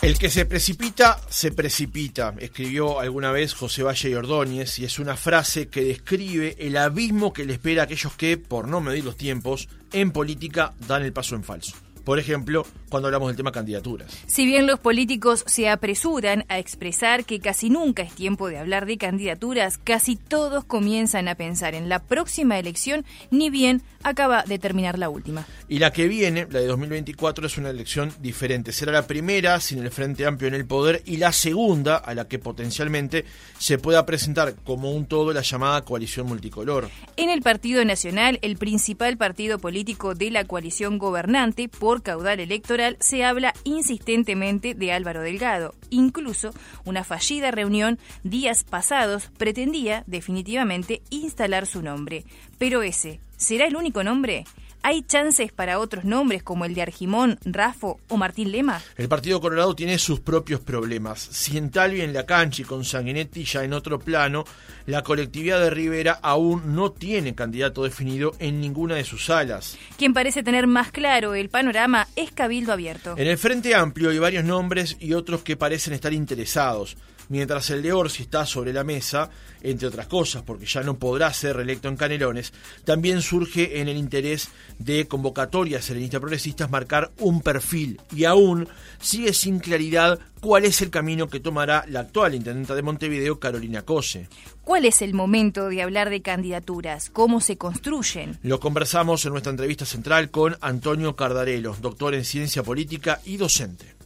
El que se precipita, se precipita, escribió alguna vez José Valle y Ordóñez, y es una frase que describe el abismo que le espera a aquellos que, por no medir los tiempos, en política dan el paso en falso. Por ejemplo, cuando hablamos del tema candidaturas. Si bien los políticos se apresuran a expresar que casi nunca es tiempo de hablar de candidaturas, casi todos comienzan a pensar en la próxima elección, ni bien acaba de terminar la última. Y la que viene, la de 2024, es una elección diferente. Será la primera sin el Frente Amplio en el poder y la segunda a la que potencialmente se pueda presentar como un todo la llamada coalición multicolor. En el Partido Nacional, el principal partido político de la coalición gobernante, por caudal electoral se habla insistentemente de Álvaro Delgado. Incluso una fallida reunión días pasados pretendía definitivamente instalar su nombre. Pero ese, ¿será el único nombre? ¿Hay chances para otros nombres como el de Argimón, Rafo o Martín Lema? El Partido Colorado tiene sus propios problemas. Si en Talvi en la cancha y con Sanguinetti ya en otro plano, la colectividad de Rivera aún no tiene candidato definido en ninguna de sus alas. Quien parece tener más claro el panorama es Cabildo Abierto. En el Frente Amplio hay varios nombres y otros que parecen estar interesados mientras el de Orsi está sobre la mesa, entre otras cosas, porque ya no podrá ser reelecto en Canelones, también surge en el interés de convocatorias serenistas progresistas marcar un perfil y aún sigue sin claridad cuál es el camino que tomará la actual intendenta de Montevideo, Carolina Cose. ¿Cuál es el momento de hablar de candidaturas? ¿Cómo se construyen? Lo conversamos en nuestra entrevista central con Antonio Cardarelo, doctor en ciencia política y docente.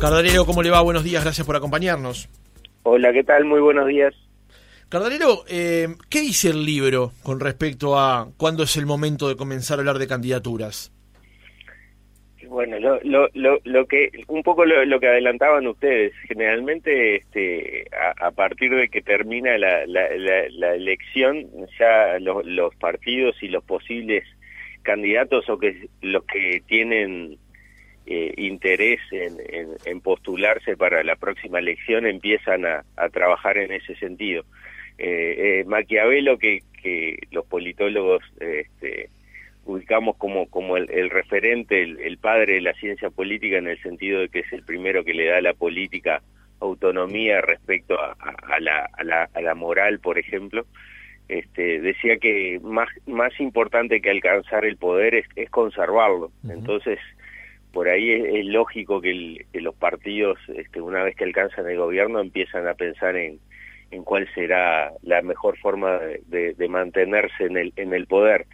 Cardarero, ¿cómo le va? Buenos días, gracias por acompañarnos. Hola, ¿qué tal? Muy buenos días. Cardarero, eh, ¿qué dice el libro con respecto a cuándo es el momento de comenzar a hablar de candidaturas? Bueno, lo, lo, lo, que un poco lo, que adelantaban ustedes, generalmente este, a, partir de que termina la, la, elección, ya los, los partidos y los posibles candidatos o que los que tienen eh, interés en, postularse para la próxima elección empiezan a, trabajar en ese sentido. Eh, eh, Maquiavelo, que, que los politólogos este, ubicamos como, como el, referente, el, padre de la ciencia política en el sentido de que es el primero que le da a la política autonomía respecto a, la, a, la, a la moral, por ejemplo, este, decía que más, más importante que alcanzar el poder es, conservarlo. Entonces, por ahí es, lógico que, los partidos, este, una vez que alcanzan el gobierno, empiezan a pensar en, en cuál será la mejor forma de, mantenerse en el, en el poder.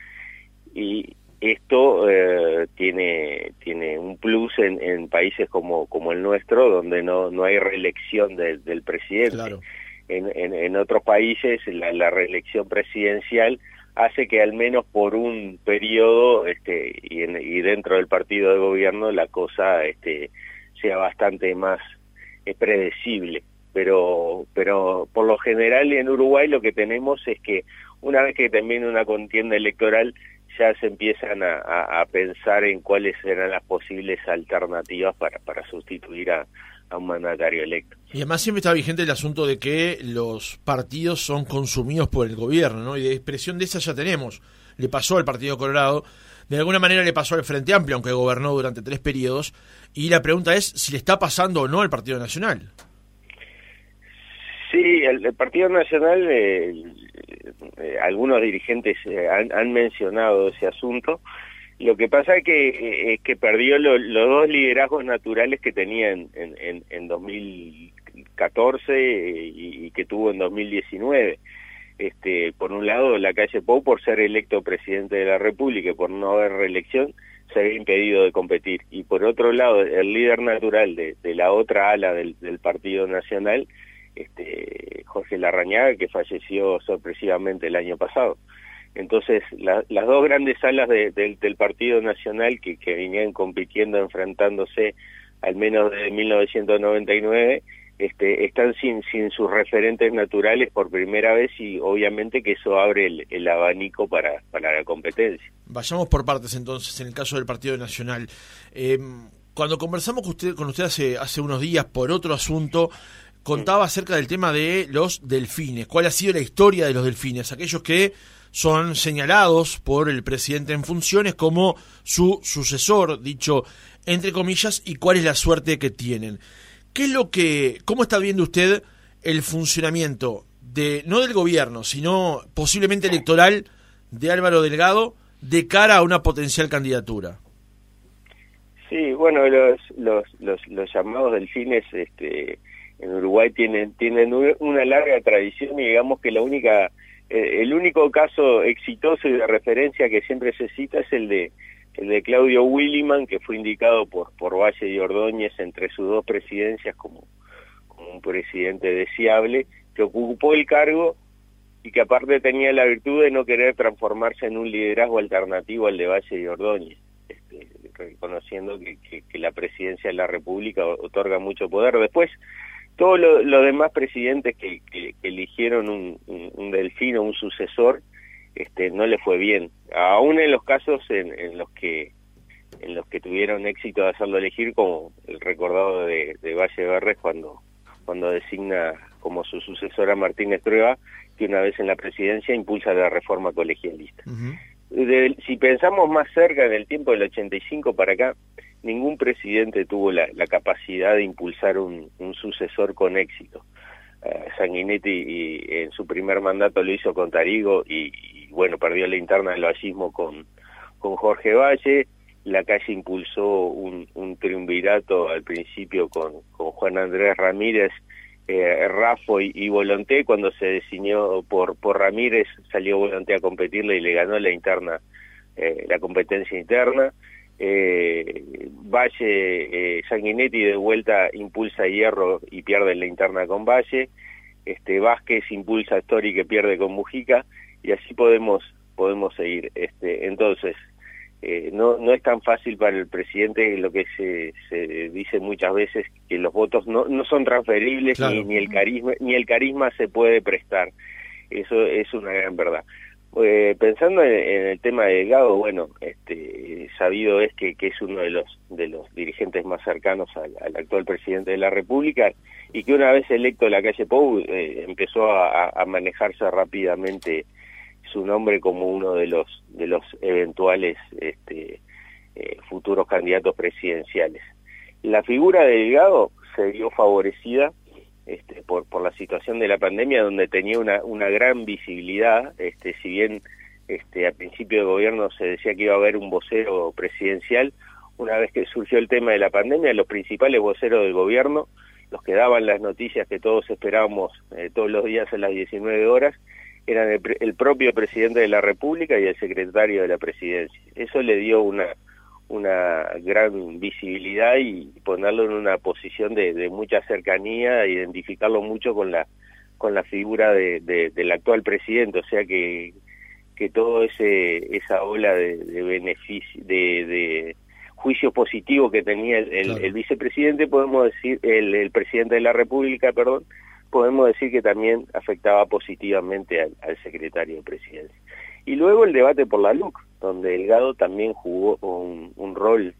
Y esto eh, tiene, tiene un plus en, en, países como, como el nuestro, donde no, no hay reelección del presidente. En, en, en, otros países la, la reelección presidencial hace que al menos por un periodo este, y, y dentro del partido de gobierno la cosa este, sea bastante más eh, predecible. Pero, pero por lo general en Uruguay lo que tenemos es que una vez que termina una contienda electoral ya se empiezan a, a pensar en cuáles serán las posibles alternativas para, para sustituir a, a un mandatario electo. Y además siempre está vigente el asunto de que los partidos son consumidos por el gobierno, ¿no? Y de expresión de esa ya tenemos. Le pasó al Partido Colorado, de alguna manera le pasó al Frente Amplio, aunque gobernó durante tres periodos. Y la pregunta es si le está pasando o no al Partido Nacional. Sí, el, Partido Nacional, eh, eh, algunos dirigentes eh, han, mencionado ese asunto. Lo que pasa es que, eh, es que perdió los dos liderazgos naturales que tenía en, en, en 2014 eh, y, que tuvo en 2019. Este, por un lado, la calle Pou, por ser electo presidente de la República y por no haber reelección, se había impedido de competir. Y por otro lado, el líder natural de, de la otra ala del, del Partido Nacional, este, Jorge Larrañaga, que falleció sorpresivamente el año pasado. Entonces, las dos grandes alas del Partido Nacional que, venían compitiendo, enfrentándose al menos desde 1999, este, están sin, sin sus referentes naturales por primera vez y obviamente que eso abre el, abanico para, para la competencia. Vayamos por partes entonces, en el caso del Partido Nacional. Eh, cuando conversamos con usted, con usted hace, hace unos días por otro asunto, contaba acerca del tema de los delfines. ¿Cuál ha sido la historia de los delfines? Aquellos que son señalados por el presidente en funciones como su sucesor, dicho entre comillas, y cuál es la suerte que tienen. ¿Qué es lo que, cómo está viendo usted el funcionamiento de, no del gobierno, sino posiblemente electoral de Álvaro Delgado de cara a una potencial candidatura? Sí, bueno, los, los, los, los llamados delfines este, en Uruguay tienen, tienen una larga tradición y digamos que la única, eh, el único caso exitoso y de referencia que siempre se cita es el de el de Claudio Williman, que fue indicado por, por Valle y Ordóñez entre sus dos presidencias como, como un presidente deseable, que ocupó el cargo y que aparte tenía la virtud de no querer transformarse en un liderazgo alternativo al de Valle y Ordóñez, este, reconociendo que, que, la presidencia de la República otorga mucho poder. Después, todos los demás presidentes que, eligieron un, un, delfín o un sucesor, este, no le fue bien. Aún en los casos en, los que en los que tuvieron éxito de hacerlo elegir, como el recordado de, Valle Verres cuando cuando designa como su sucesora Martínez Trueba, que una vez en la presidencia impulsa la reforma colegialista. Si pensamos más cerca en el tiempo del 85 para acá, ningún presidente tuvo la, capacidad de impulsar un, sucesor con éxito. Uh, Sanguinetti y, en su primer mandato lo hizo con Tarigo y, bueno, perdió la interna del vallismo con, con Jorge Valle, la calle impulsó un, un triunvirato al principio con, con Juan Andrés Ramírez, eh, Rafo y, Volonté, cuando se designó por, por Ramírez salió Volonté a competirle y le ganó la interna, eh, la competencia interna. Eh, Valle, eh, Sanguinetti de vuelta impulsa Hierro y pierde la interna con Valle. Este Vázquez impulsa a Story que pierde con Mujica y así podemos podemos seguir este entonces eh, no no es tan fácil para el presidente lo que se, se dice muchas veces que los votos no no son transferibles ni, ni el carisma ni el carisma se puede prestar. Eso es una gran verdad. Eh, pensando en, el tema de Delgado, bueno, este, sabido es que, que, es uno de los de los dirigentes más cercanos al, actual presidente de la República y que una vez electo la calle Pou eh, empezó a, a, manejarse rápidamente su nombre como uno de los de los eventuales este, eh, futuros candidatos presidenciales. La figura de Delgado se vio favorecida este, por, por la situación de la pandemia, donde tenía una, una gran visibilidad, este, si bien este, al principio de gobierno se decía que iba a haber un vocero presidencial, una vez que surgió el tema de la pandemia, los principales voceros del gobierno, los que daban las noticias que todos esperábamos eh, todos los días a las 19 horas, eran el, el, propio presidente de la República y el secretario de la presidencia. Eso le dio una, una gran visibilidad y ponerlo en una posición de, de mucha cercanía, identificarlo mucho con la con la figura de, de, del actual presidente, o sea que que todo ese esa ola de, de beneficio de, de juicio positivo que tenía el, el, vicepresidente podemos decir el, el, presidente de la república perdón podemos decir que también afectaba positivamente al, secretario de presidencia y luego el debate por la LUC, donde Delgado también jugó un, rol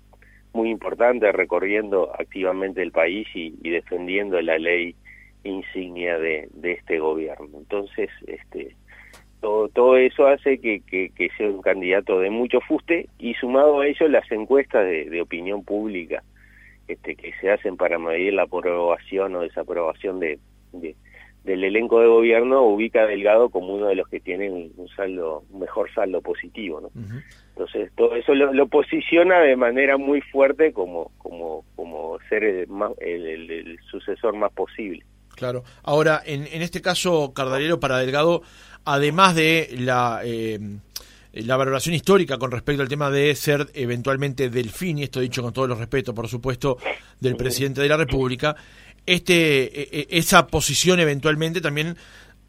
muy importante recorriendo activamente el país y, defendiendo la ley insignia de, de, este gobierno. Entonces, este, todo, todo eso hace que, que, que, sea un candidato de mucho fuste y sumado a ello las encuestas de, de opinión pública este, que se hacen para medir la aprobación o desaprobación de, de, del elenco de gobierno ubica a Delgado como uno de los que tienen un saldo, un mejor saldo positivo, ¿no? Entonces todo eso lo, posiciona de manera muy fuerte como, como, como ser el, más, el, sucesor más posible. Claro. Ahora, en, en este caso, Cardalero, para Delgado, además de la eh, la valoración histórica con respecto al tema de ser eventualmente delfín, y esto dicho con todos los respetos, por supuesto, del presidente de la República, este, e, e, esa posición eventualmente también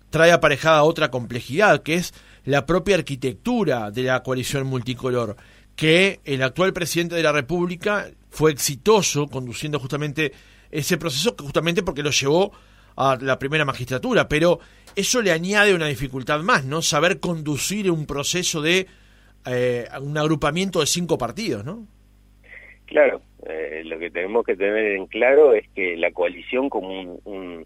trae aparejada otra complejidad, que es la propia arquitectura de la coalición multicolor, que el actual presidente de la República fue exitoso conduciendo justamente ese proceso, justamente porque lo llevó a la primera magistratura, pero eso le añade una dificultad más, ¿no? Saber conducir un proceso de eh, un agrupamiento de cinco partidos, ¿no? Claro, eh, lo que tenemos que tener en claro es que la coalición como un,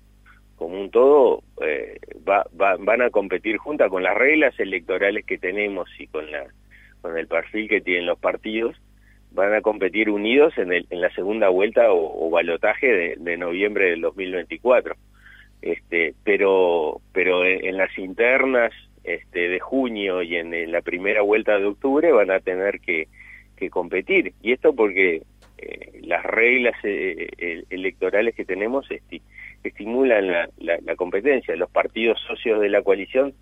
como un todo eh, va, van a competir juntas con las reglas electorales que tenemos y con la con el perfil que tienen los partidos van a competir unidos en, el, en la segunda vuelta o, balotaje de, noviembre del 2024. Este, pero pero en, las internas este, de junio y en, la primera vuelta de octubre van a tener que competir. Y esto porque eh, las reglas eh, electorales que tenemos estimulan la, la, competencia. Los partidos socios de la coalición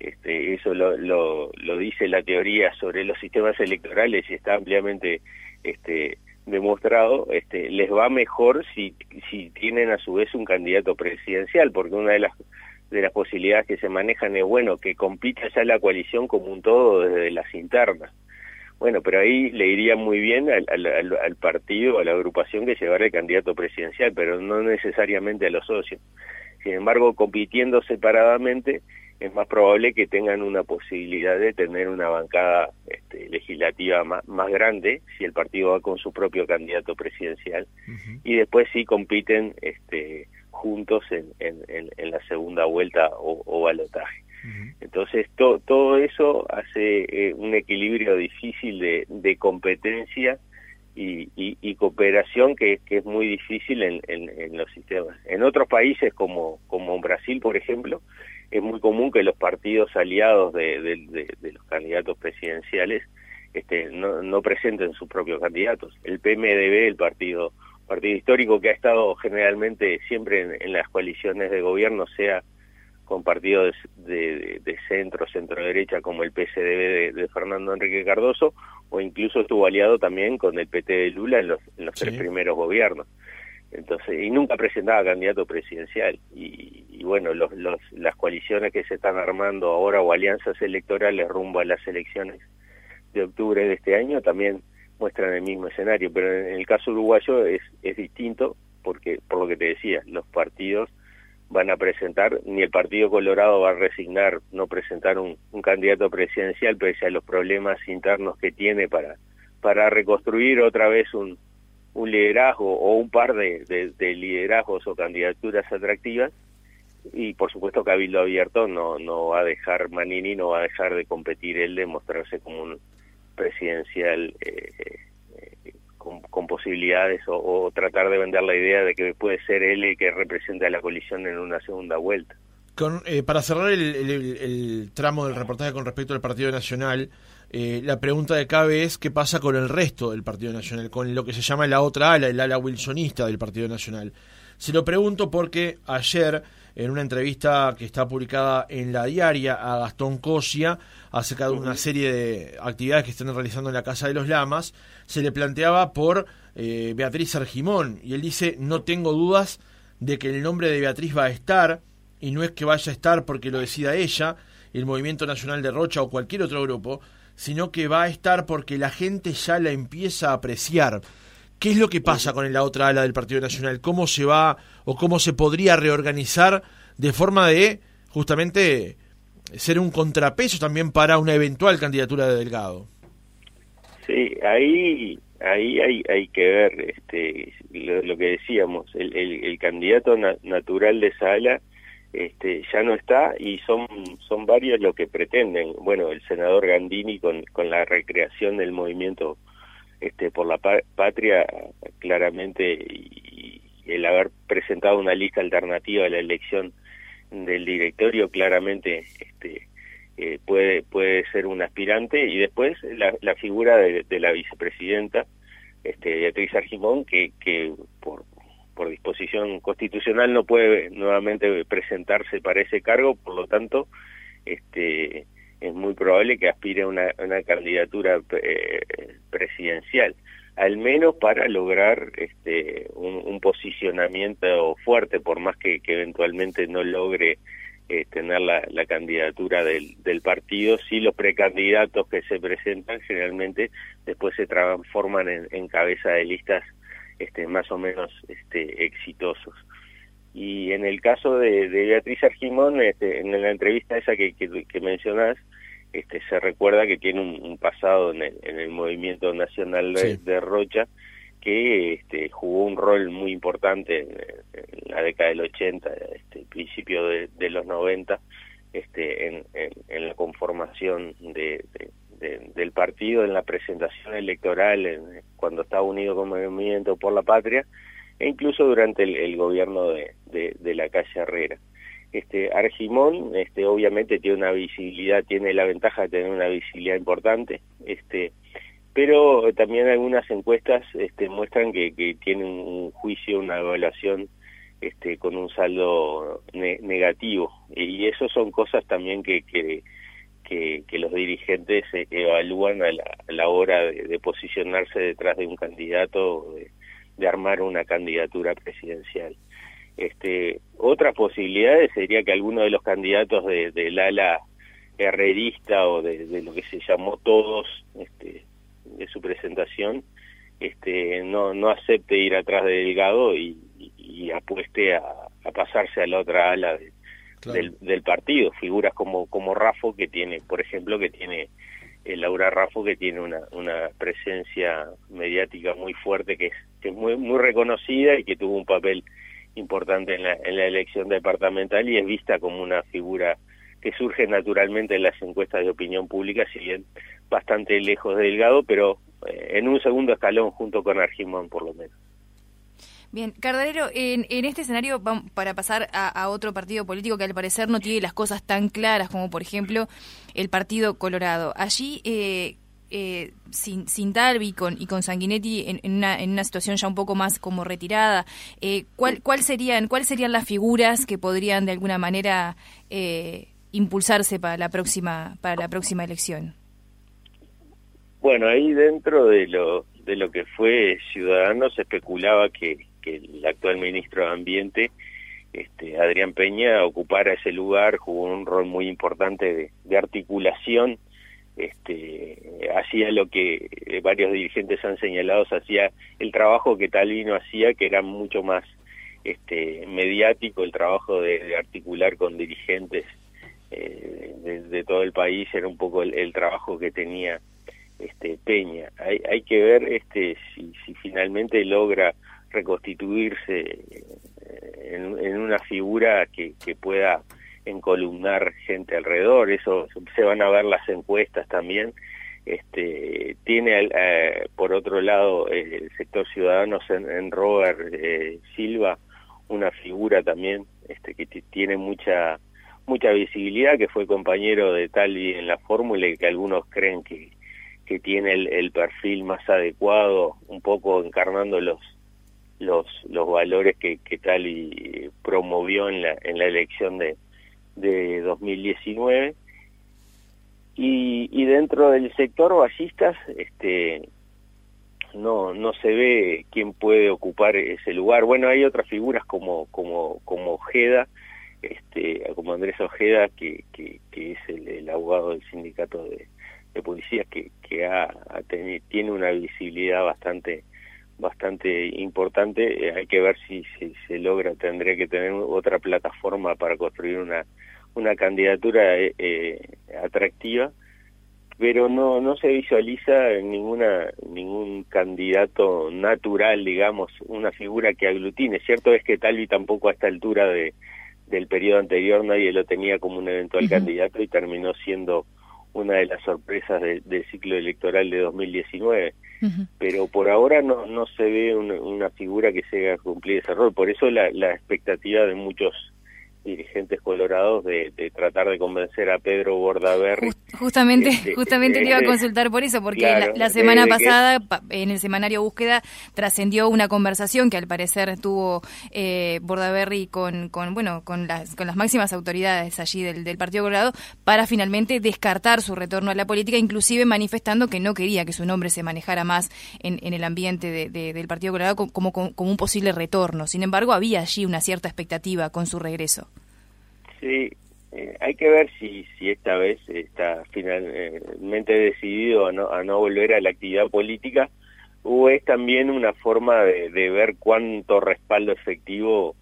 este, eso lo, lo, dice la teoría sobre los sistemas electorales y está ampliamente este, demostrado, este, les va mejor si, si tienen a su vez un candidato presidencial, porque una de las de las posibilidades que se manejan es bueno que compita ya la coalición como un todo desde las internas. Bueno, pero ahí le iría muy bien al, al, al partido, a la agrupación que llevara el candidato presidencial, pero no necesariamente a los socios. Sin embargo, compitiendo separadamente, es más probable que tengan una posibilidad de tener una bancada este, legislativa más, más, grande si el partido va con su propio candidato presidencial y después sí compiten este, juntos en, en, en, la segunda vuelta o, o balotaje. Entonces todo eso hace eh, un equilibrio difícil de, de competencia y, y, cooperación que, que es muy difícil en, en, los sistemas. En otros países como, como Brasil, por ejemplo, es muy común que los partidos aliados de, de, los candidatos presidenciales este, no, presenten sus propios candidatos. El PMDB, el partido partido histórico que ha estado generalmente siempre en, las coaliciones de gobierno, sea con partidos de, de, centro, centro derecha como el PSDB de, Fernando Enrique Cardoso, o incluso estuvo aliado también con el PT de Lula en los, en los tres primeros gobiernos. Entonces, y nunca presentaba candidato presidencial. Y, y bueno, los, los, las coaliciones que se están armando ahora o alianzas electorales rumbo a las elecciones de octubre de este año también muestran el mismo escenario, pero en el caso uruguayo es, es distinto porque, por lo que te decía, los partidos van a presentar, ni el Partido Colorado va a resignar no presentar un, candidato presidencial pese a los problemas internos que tiene para, para reconstruir otra vez un, un liderazgo o un par de, de liderazgos o candidaturas atractivas, y por supuesto Cabildo Abierto no, no va a dejar, Manini no va a dejar de competir él de mostrarse como un presidencial eh, eh, con, posibilidades o, tratar de vender la idea de que puede ser él el que represente la coalición en una segunda vuelta. Con, eh, para cerrar el, tramo del reportaje con respecto al Partido Nacional, la pregunta de cabe es qué pasa con el resto del Partido Nacional, con lo que se llama la otra ala, el ala wilsonista del Partido Nacional. Se lo pregunto porque ayer en una entrevista que está publicada en la diaria a Gastón Cosia acerca de una serie de actividades que están realizando en la Casa de los Lamas, se le planteaba por eh, Beatriz Argimón y él dice, no tengo dudas de que el nombre de Beatriz va a estar y no es que vaya a estar porque lo decida ella, el Movimiento Nacional de Rocha o cualquier otro grupo, sino que va a estar porque la gente ya la empieza a apreciar. ¿Qué es lo que pasa con la otra ala del Partido Nacional? ¿Cómo se va o cómo se podría reorganizar de forma de justamente ser un contrapeso también para una eventual candidatura de Delgado? Sí, ahí ahí hay, hay que ver este lo, que decíamos, el, candidato natural de Sala este, ya no está y son, son varios lo que pretenden. Bueno, el senador Gandini con, con la recreación del movimiento este, por la patria claramente y, el haber presentado una lista alternativa a la elección del directorio claramente este, eh, puede puede ser un aspirante. Y después la, la figura de, la vicepresidenta este, Beatriz Argimón que, que por, por disposición constitucional no puede nuevamente presentarse para ese cargo. Por lo tanto este es muy probable que aspire a una, candidatura eh, presidencial, al menos para lograr este, un, posicionamiento fuerte, por más que, eventualmente no logre eh, tener la, la candidatura del, del, partido, si los precandidatos que se presentan generalmente después se transforman en, en cabeza de listas este, más o menos este, exitosos. Y en el caso de, de Beatriz Argimón, este, en la entrevista esa que, que, que mencionás, este, se recuerda que tiene un, pasado en el, en el, movimiento nacional de, Rocha que este, jugó un rol muy importante en, la década del 80, este, principio de, los 90, este, en, en, la conformación de, del partido en la presentación electoral cuando estaba unido con Movimiento por la Patria e incluso durante el, gobierno de, de, la calle Herrera. Este, Argimón, este, obviamente tiene una visibilidad, tiene la ventaja de tener una visibilidad importante, este, pero también algunas encuestas este, muestran que, que tiene un juicio, una evaluación este, con un saldo negativo. Y eso son cosas también que, que, que, los dirigentes evalúan a la, hora de, posicionarse detrás de un candidato, de, de armar una candidatura presidencial. Este, otras posibilidades sería que alguno de los candidatos del de ala herrerista o de, lo que se llamó todos este, de su presentación este, no, no acepte ir atrás de Delgado y, apueste a, pasarse a la otra ala del, del, partido. Figuras como, como Rafo, que tiene, por ejemplo, que tiene eh, Laura Rafo, que tiene una, una presencia mediática muy fuerte, que es, que es muy, muy reconocida y que tuvo un papel importante en la, en la elección departamental y es vista como una figura que surge naturalmente en las encuestas de opinión pública, si bien bastante lejos de Delgado, pero eh, en un segundo escalón junto con Argimón por lo menos. Bien, Cardarero, en, en este escenario, para pasar a, otro partido político que al parecer no tiene las cosas tan claras como, por ejemplo, el Partido Colorado. Allí, eh, eh, sin, sin Talvi con, y con Sanguinetti en, una, en una situación ya un poco más como retirada, eh, ¿cuál, cuál serían, ¿cuáles serían las figuras que podrían de alguna manera eh, impulsarse para la próxima para la próxima elección? Bueno, ahí dentro de lo de lo que fue Ciudadanos se especulaba que el actual ministro de Ambiente, este, Adrián Peña, ocupara ese lugar, jugó un rol muy importante de, articulación, este, hacía lo que varios dirigentes han señalado, hacía el trabajo que Talvino hacía, que era mucho más este, mediático, el trabajo de, articular con dirigentes eh, de, todo el país, era un poco el, trabajo que tenía este, Peña. Hay, hay que ver este, si, si finalmente logra reconstituirse eh, en, una figura que, pueda encolumnar gente alrededor, eso se van a ver las encuestas también. Este, tiene eh, por otro lado el sector ciudadano en, Robert eh, Silva una figura también este, que tiene mucha mucha visibilidad, que fue compañero de Talvi en la fórmula y que algunos creen que, que tiene el, el perfil más adecuado, un poco encarnando los los, los valores que, que Tali promovió en la, en la elección de, de 2019. Y, y dentro del sector ballistas, este, no, no se ve quién puede ocupar ese lugar. Bueno, hay otras figuras como, como, como Ojeda, este, como Andrés Ojeda, que, que, que es el, abogado del sindicato de, de policías, que, que ha, ha tiene una visibilidad bastante bastante importante. Eh, hay que ver si, se logra, tendría que tener otra plataforma para construir una, una candidatura eh, eh, atractiva, pero no, no se visualiza ninguna, ningún candidato natural, digamos, una figura que aglutine. Cierto es que Talvi tampoco a esta altura de, del periodo anterior nadie lo tenía como un eventual candidato y terminó siendo una de las sorpresas del ciclo electoral de 2019 pero por ahora no, no se ve una, figura que se haga cumplir ese rol. Por eso la, la expectativa de muchos dirigentes colorados de, tratar de convencer a Pedro Bordaberry. justamente, este, justamente le iba a consultar por eso, porque la, semana pasada en el semanario Búsqueda trascendió una conversación que al parecer tuvo eh, Bordaberry con, con bueno con las con las máximas autoridades allí del, del Partido Colorado para finalmente descartar su retorno a la política, inclusive manifestando que no quería que su nombre se manejara más en, en el ambiente de, del Partido Colorado como, como, como un posible retorno. Sin embargo, había allí una cierta expectativa con su regreso. Sí, eh, hay que ver si, si esta vez está finalmente decidido a no, a no volver a la actividad política o es también una forma de, ver cuánto respaldo efectivo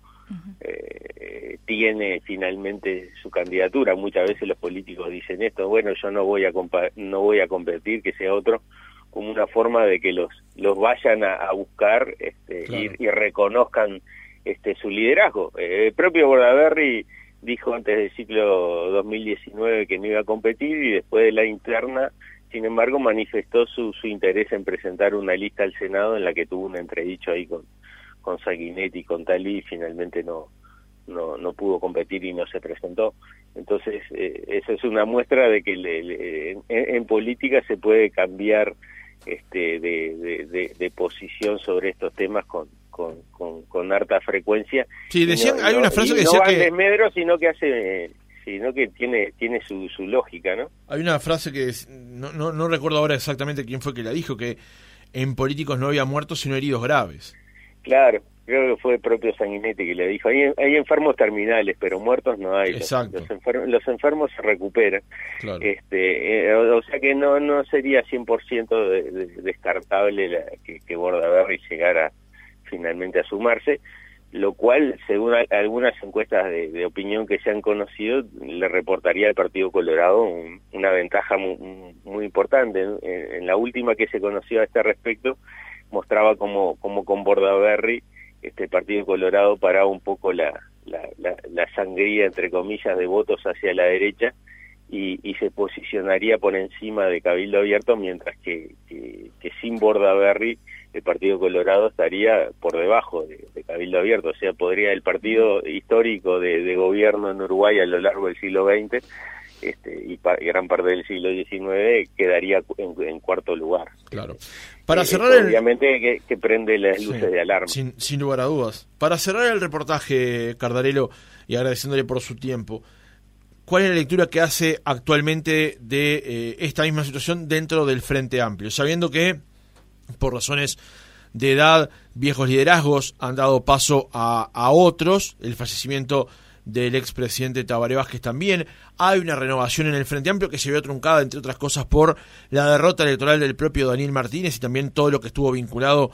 eh, tiene finalmente su candidatura. Muchas veces los políticos dicen esto, bueno, yo no voy a no voy a competir, que sea otro, como una forma de que los los vayan a, buscar este, y, y, reconozcan este su liderazgo. Eh, el propio Bordaberry dijo antes del ciclo 2019 que no iba a competir y después de la interna sin embargo manifestó su, su interés en presentar una lista al Senado en la que tuvo un entredicho ahí con, con Sanguinetti con Talí y finalmente no, no, no pudo competir y no se presentó. Entonces, eh, eso es una muestra de que en, política se puede cambiar este, de, de, posición sobre estos temas con, con, con, harta frecuencia. Sí, decían, hay una frase que decía no que... desmedro, sino que hace sino que tiene tiene su, su lógica, ¿no? Hay una frase que no, no, no recuerdo ahora exactamente quién fue que la dijo, que en políticos no había muertos sino heridos graves. Claro, creo que fue el propio Sanguinetti que le dijo, hay, hay enfermos terminales, pero muertos no hay. Exacto. Los, enfermos, los enfermos se recuperan. Este, eh, o, sea que no no sería 100% de, de, descartable la, que, que Bordaberry llegara finalmente a sumarse, lo cual, según algunas encuestas de, opinión que se han conocido, le reportaría al Partido Colorado una ventaja muy, importante. En, la última que se conoció a este respecto, mostraba como, como con Bordaberry este Partido Colorado paraba un poco la, sangría, entre comillas, de votos hacia la derecha y, y, se posicionaría por encima de Cabildo Abierto, mientras que, que, sin Bordaberry el Partido Colorado estaría por debajo de, Cabildo Abierto, o sea, podría el partido histórico de, de gobierno en Uruguay a lo largo del siglo XX este, y gran parte del siglo XIX quedaría en, cuarto lugar. Claro. Para eh, cerrar obviamente que, prende las luces de alarma. Sin, sin lugar a dudas. Para cerrar el reportaje, Cardarelo, y agradeciéndole por su tiempo, ¿cuál es la lectura que hace actualmente de eh, esta misma situación dentro del Frente Amplio? Sabiendo que, por razones de edad, viejos liderazgos han dado paso a, a otros, el fallecimiento del expresidente Tabaré Vázquez también. Hay una renovación en el Frente Amplio que se vio truncada, entre otras cosas, por la derrota electoral del propio Daniel Martínez y también todo lo que estuvo vinculado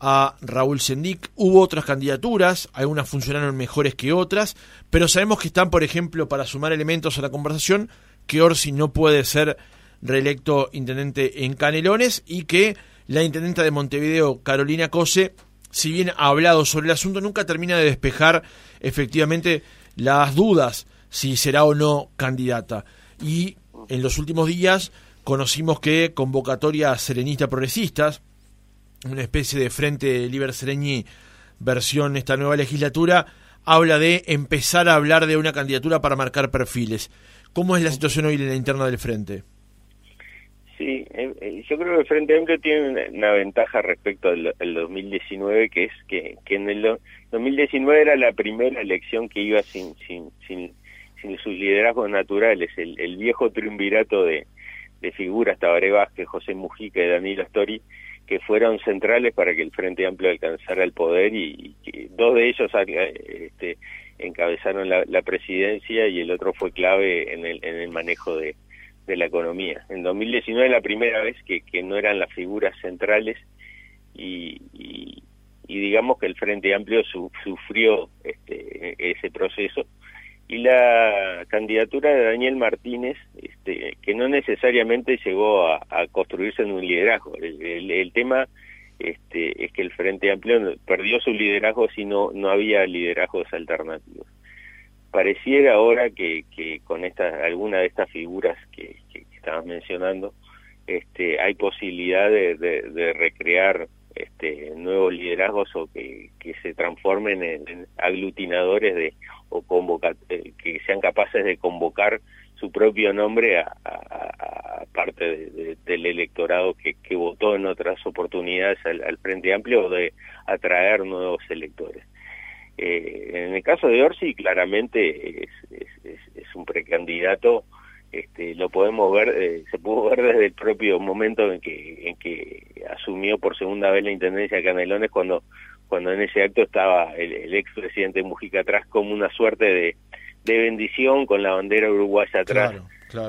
a Raúl Sendic. Hubo otras candidaturas, algunas funcionaron mejores que otras, pero sabemos que están, por ejemplo, para sumar elementos a la conversación, que Orsi no puede ser reelecto intendente en Canelones y que la intendenta de Montevideo, Carolina Cose, si bien ha hablado sobre el asunto, nunca termina de despejar efectivamente las dudas si será o no candidata. Y en los últimos días conocimos que convocatoria serenista progresistas, una especie de frente Liber Sereñi versión esta nueva legislatura, habla de empezar a hablar de una candidatura para marcar perfiles. ¿Cómo es la situación hoy en la interna del frente? Sí, eh, eh, yo creo que el Frente Amplio tiene una, ventaja respecto al, 2019, que es que, en el 2019 era la primera elección que iba sin, sin, sin, sin sus liderazgos naturales, el, el viejo triunvirato de, figuras, Tabaré Vázquez, José Mujica y Danilo Astori, que fueron centrales para que el Frente Amplio alcanzara el poder y, dos de ellos eh, este, encabezaron la, la, presidencia y el otro fue clave en el, en el manejo de, de la economía. En 2019 la primera vez que, que no eran las figuras centrales y, y, digamos que el Frente Amplio sufrió este, ese proceso y la candidatura de Daniel Martínez, este, que no necesariamente llegó a, construirse en un liderazgo. El, tema este, es que el Frente Amplio perdió su liderazgo si no, no había liderazgos alternativos pareciera ahora que, que con esta, alguna de estas figuras que, que, estabas mencionando, este, hay posibilidad de, de, recrear este, nuevos liderazgos o que, se transformen en, aglutinadores de o convocar, eh, que sean capaces de convocar su propio nombre a, parte del electorado que, que, votó en otras oportunidades al Frente Amplio o de atraer nuevos electores. Eh, en el caso de Orsi, claramente es, es, un precandidato, este, lo podemos ver, eh, se pudo ver desde el propio momento en que, en que asumió por segunda vez la intendencia de Canelones, cuando, cuando en ese acto estaba el, el expresidente Mujica atrás como una suerte de, de bendición con la bandera uruguaya atrás,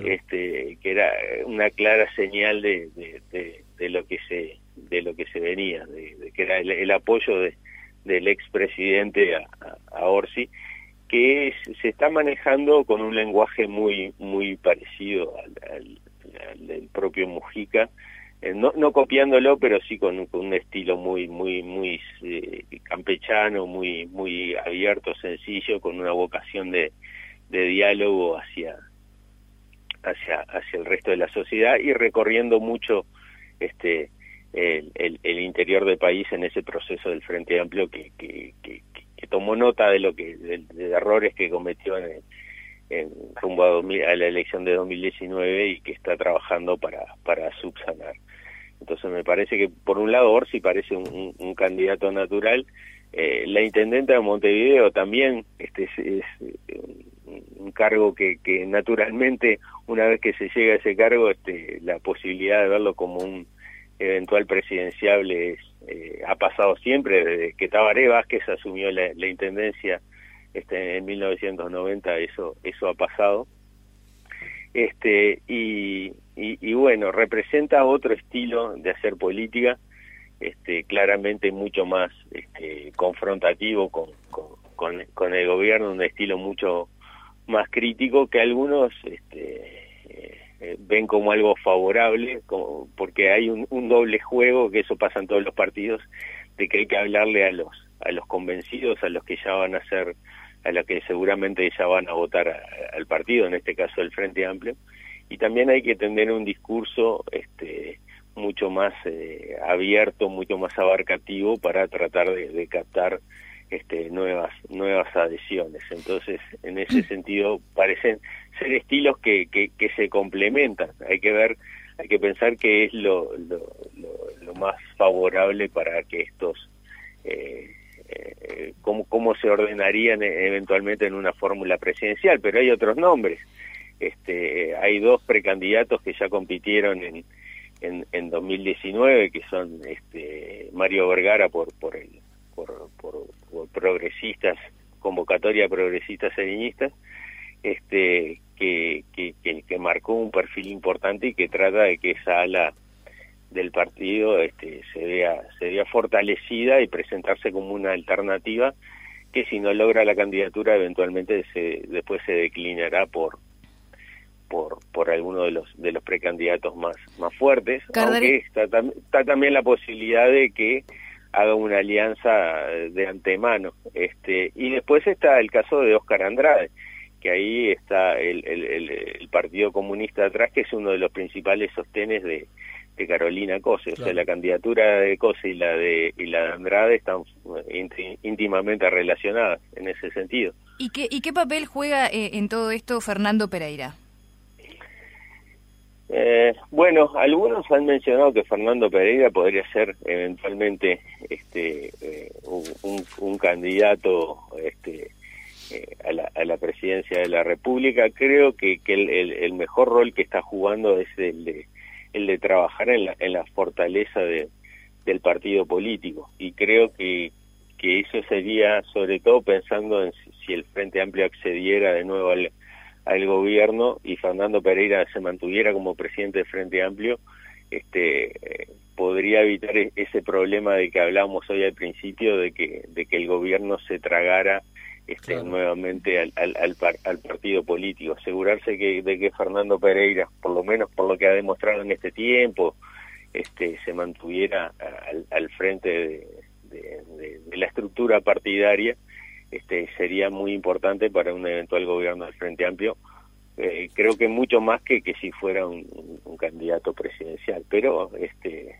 este, que era una clara señal de, de, de, lo que se de lo que se venía, de, que era el apoyo de del expresidente a, a Orsi, que se está manejando con un lenguaje muy muy parecido al, del propio Mujica, eh, no, no copiándolo, pero sí con, un estilo muy muy muy eh, campechano, muy muy abierto, sencillo, con una vocación de, de diálogo hacia hacia hacia el resto de la sociedad y recorriendo mucho este el, el, interior del país en ese proceso del Frente Amplio que, tomó nota de lo que de, errores que cometió en, en rumbo a, a, la elección de 2019 y que está trabajando para para subsanar. Entonces me parece que por un lado Orsi parece un, un, candidato natural, eh, la intendenta de Montevideo también este es, es un cargo que, que naturalmente una vez que se llega a ese cargo este la posibilidad de verlo como un eventual presidenciable es, eh, ha pasado siempre desde que Tabaré Vázquez asumió la, la intendencia este en 1990 eso eso ha pasado. Este y, y, bueno representa otro estilo de hacer política este claramente mucho más este, confrontativo con, con, con, el gobierno un estilo mucho más crítico que algunos este, eh, ven como algo favorable porque hay un, doble juego que eso pasa en todos los partidos de que hay que hablarle a los a los convencidos a los que ya van a ser a la que seguramente ya van a votar al partido, en este caso el Frente Amplio, y también hay que tener un discurso este, mucho más eh, abierto, mucho más abarcativo para tratar de, captar este, nuevas nuevas adhesiones. Entonces, en ese sentido, parecen ser estilos que, que, que se complementan. Hay que ver, hay que pensar que es lo, lo, lo, más favorable para que estos eh, eh, cómo, cómo se ordenarían eventualmente en una fórmula presidencial, pero hay otros nombres. Este, hay dos precandidatos que ya compitieron en, en, en 2019, que son este, Mario Vergara por, por, el, por, por, progresistas, convocatoria progresistas seriñistas, este, que, que, que, que marcó un perfil importante y que trata de que esa ala del partido este, se vea se vea fortalecida y presentarse como una alternativa que si no logra la candidatura eventualmente se después se declinará por por por alguno de los de los precandidatos más más fuertes aunque está, está también la posibilidad de que haga una alianza de antemano este y después está el caso de Oscar Andrade que ahí está el, el, el Partido Comunista atrás que es uno de los principales sostenes de de Carolina Cose, o sea, la candidatura de Cose y la de y la de Andrade están íntimamente relacionadas en ese sentido. ¿Y qué y qué papel juega eh, en todo esto Fernando Pereira? Eh, bueno, algunos han mencionado que Fernando Pereira podría ser eventualmente este eh, un, un, candidato este a la, a, la, presidencia de la República. Creo que, que el, el, mejor rol que está jugando es el de el de trabajar en la, en la fortaleza de, del partido político. Y creo que, que eso sería, sobre todo pensando en si, el Frente Amplio accediera de nuevo al, al gobierno y Fernando Pereira se mantuviera como presidente del Frente Amplio, este eh, podría evitar e-, ese problema de que hablábamos hoy al principio de que de que el gobierno se tragara este, nuevamente al, al, al, partido político, asegurarse que, de que Fernando Pereira, por lo menos por lo que ha demostrado en este tiempo, este, se mantuviera al, al frente de, de, de, la estructura partidaria, este, sería muy importante para un eventual gobierno del Frente Amplio. Eh, creo que mucho más que que si fuera un, un candidato presidencial, pero este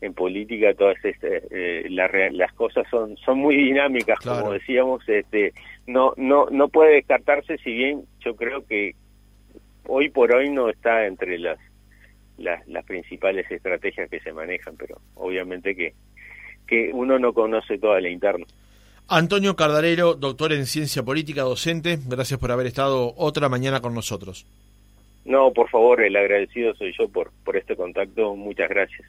en política todas este, eh, las cosas son son muy dinámicas como decíamos este no no no puede descartarse si bien yo creo que hoy por hoy no está entre las las, las principales estrategias que se manejan pero obviamente que que uno no conoce toda la interna Antonio Cardarero, doctor en ciencia política, docente, gracias por haber estado otra mañana con nosotros. No, por favor, el agradecido soy yo por, por este contacto. Muchas gracias.